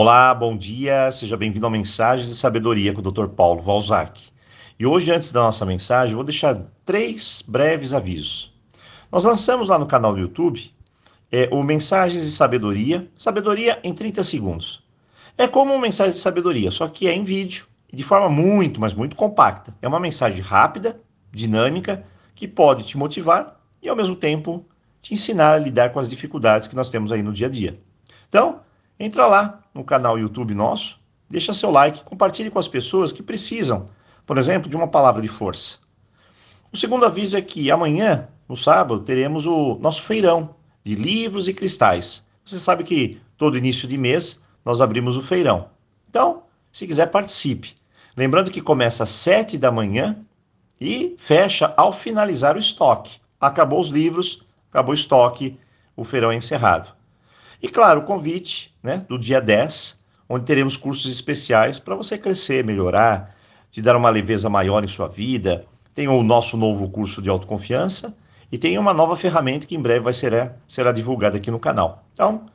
Olá, bom dia, seja bem-vindo ao Mensagens de Sabedoria com o Dr. Paulo Valzac. E hoje, antes da nossa mensagem, vou deixar três breves avisos. Nós lançamos lá no canal do YouTube é, o Mensagens de Sabedoria, Sabedoria em 30 segundos. É como uma mensagem de sabedoria, só que é em vídeo de forma muito, mas muito compacta. É uma mensagem rápida, dinâmica, que pode te motivar e, ao mesmo tempo, te ensinar a lidar com as dificuldades que nós temos aí no dia a dia. Então, entra lá no canal YouTube nosso, deixa seu like, compartilhe com as pessoas que precisam, por exemplo, de uma palavra de força. O segundo aviso é que amanhã, no sábado, teremos o nosso feirão de livros e cristais. Você sabe que todo início de mês nós abrimos o feirão. Então, se quiser, participe. Lembrando que começa às 7 da manhã e fecha ao finalizar o estoque. Acabou os livros, acabou o estoque, o feirão é encerrado. E claro, o convite né, do dia 10, onde teremos cursos especiais para você crescer, melhorar, te dar uma leveza maior em sua vida. Tem o nosso novo curso de autoconfiança e tem uma nova ferramenta que em breve vai ser, será divulgada aqui no canal. Então,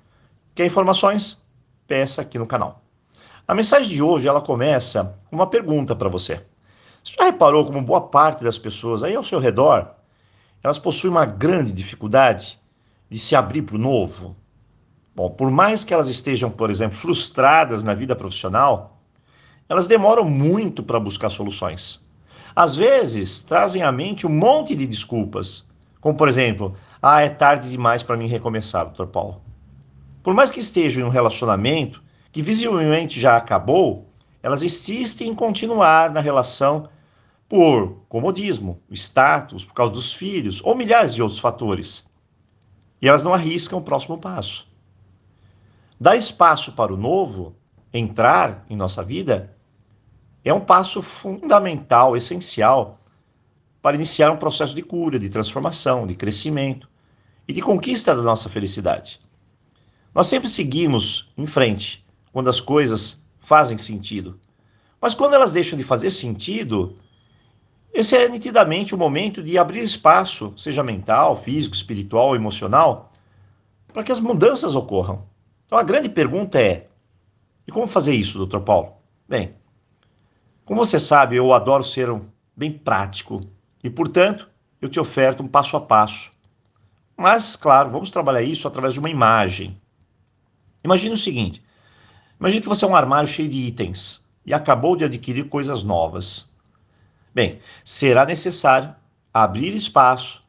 quer informações? Peça aqui no canal. A mensagem de hoje ela começa com uma pergunta para você. Você já reparou como boa parte das pessoas aí ao seu redor, elas possuem uma grande dificuldade de se abrir para o novo, Bom, por mais que elas estejam, por exemplo, frustradas na vida profissional, elas demoram muito para buscar soluções. Às vezes, trazem à mente um monte de desculpas, como por exemplo, ah, é tarde demais para mim recomeçar, doutor Paulo. Por mais que estejam em um relacionamento que visivelmente já acabou, elas insistem em continuar na relação por comodismo, status, por causa dos filhos ou milhares de outros fatores. E elas não arriscam o próximo passo. Dar espaço para o novo entrar em nossa vida é um passo fundamental, essencial, para iniciar um processo de cura, de transformação, de crescimento e de conquista da nossa felicidade. Nós sempre seguimos em frente quando as coisas fazem sentido. Mas quando elas deixam de fazer sentido, esse é nitidamente o momento de abrir espaço, seja mental, físico, espiritual, emocional, para que as mudanças ocorram. Então a grande pergunta é: e como fazer isso, doutor Paulo? Bem, como você sabe, eu adoro ser um, bem prático e, portanto, eu te oferto um passo a passo. Mas, claro, vamos trabalhar isso através de uma imagem. Imagine o seguinte: imagine que você é um armário cheio de itens e acabou de adquirir coisas novas. Bem, será necessário abrir espaço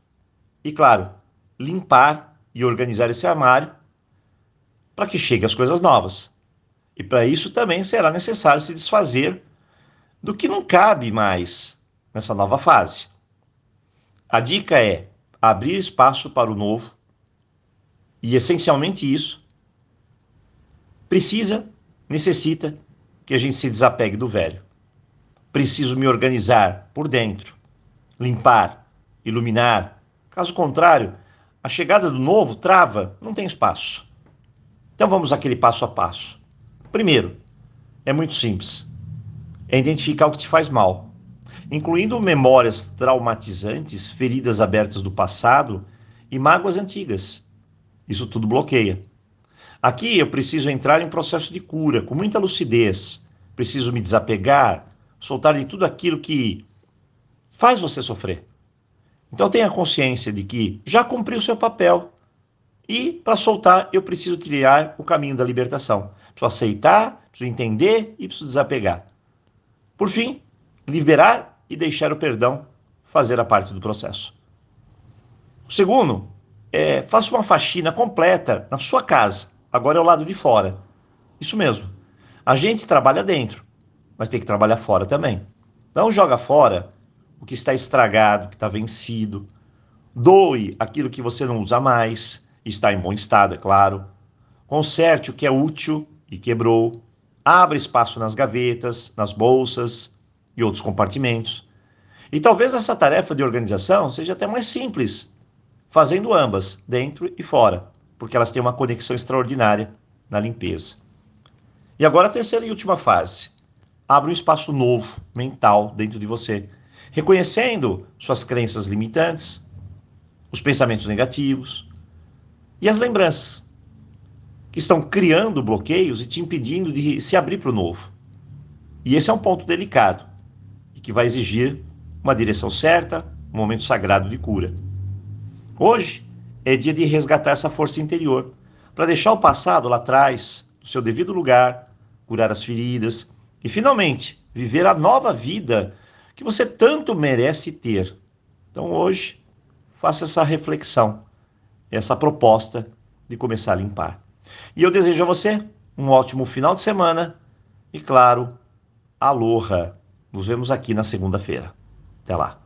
e, claro, limpar e organizar esse armário para que chegue as coisas novas. E para isso também será necessário se desfazer do que não cabe mais nessa nova fase. A dica é abrir espaço para o novo e, essencialmente, isso precisa, necessita que a gente se desapegue do velho. Preciso me organizar por dentro, limpar, iluminar. Caso contrário, a chegada do novo trava, não tem espaço. Então vamos àquele passo a passo. Primeiro, é muito simples. É identificar o que te faz mal, incluindo memórias traumatizantes, feridas abertas do passado e mágoas antigas. Isso tudo bloqueia. Aqui eu preciso entrar em processo de cura com muita lucidez. Preciso me desapegar, soltar de tudo aquilo que faz você sofrer. Então tenha consciência de que já cumpriu o seu papel e para soltar, eu preciso trilhar o caminho da libertação. Preciso aceitar, preciso entender e preciso desapegar. Por fim, liberar e deixar o perdão fazer a parte do processo. O segundo, é, faça uma faxina completa na sua casa. Agora é o lado de fora. Isso mesmo. A gente trabalha dentro, mas tem que trabalhar fora também. Não joga fora o que está estragado, que está vencido. Doe aquilo que você não usa mais está em bom estado, é claro. Conserte o que é útil e quebrou. Abra espaço nas gavetas, nas bolsas e outros compartimentos. E talvez essa tarefa de organização seja até mais simples, fazendo ambas, dentro e fora, porque elas têm uma conexão extraordinária na limpeza. E agora a terceira e última fase. Abra um espaço novo, mental, dentro de você, reconhecendo suas crenças limitantes, os pensamentos negativos, e as lembranças que estão criando bloqueios e te impedindo de se abrir para o novo. E esse é um ponto delicado e que vai exigir uma direção certa, um momento sagrado de cura. Hoje é dia de resgatar essa força interior, para deixar o passado lá atrás, no seu devido lugar, curar as feridas e finalmente viver a nova vida que você tanto merece ter. Então hoje, faça essa reflexão, essa proposta de começar a limpar. E eu desejo a você um ótimo final de semana e, claro, aloha. Nos vemos aqui na segunda-feira. Até lá.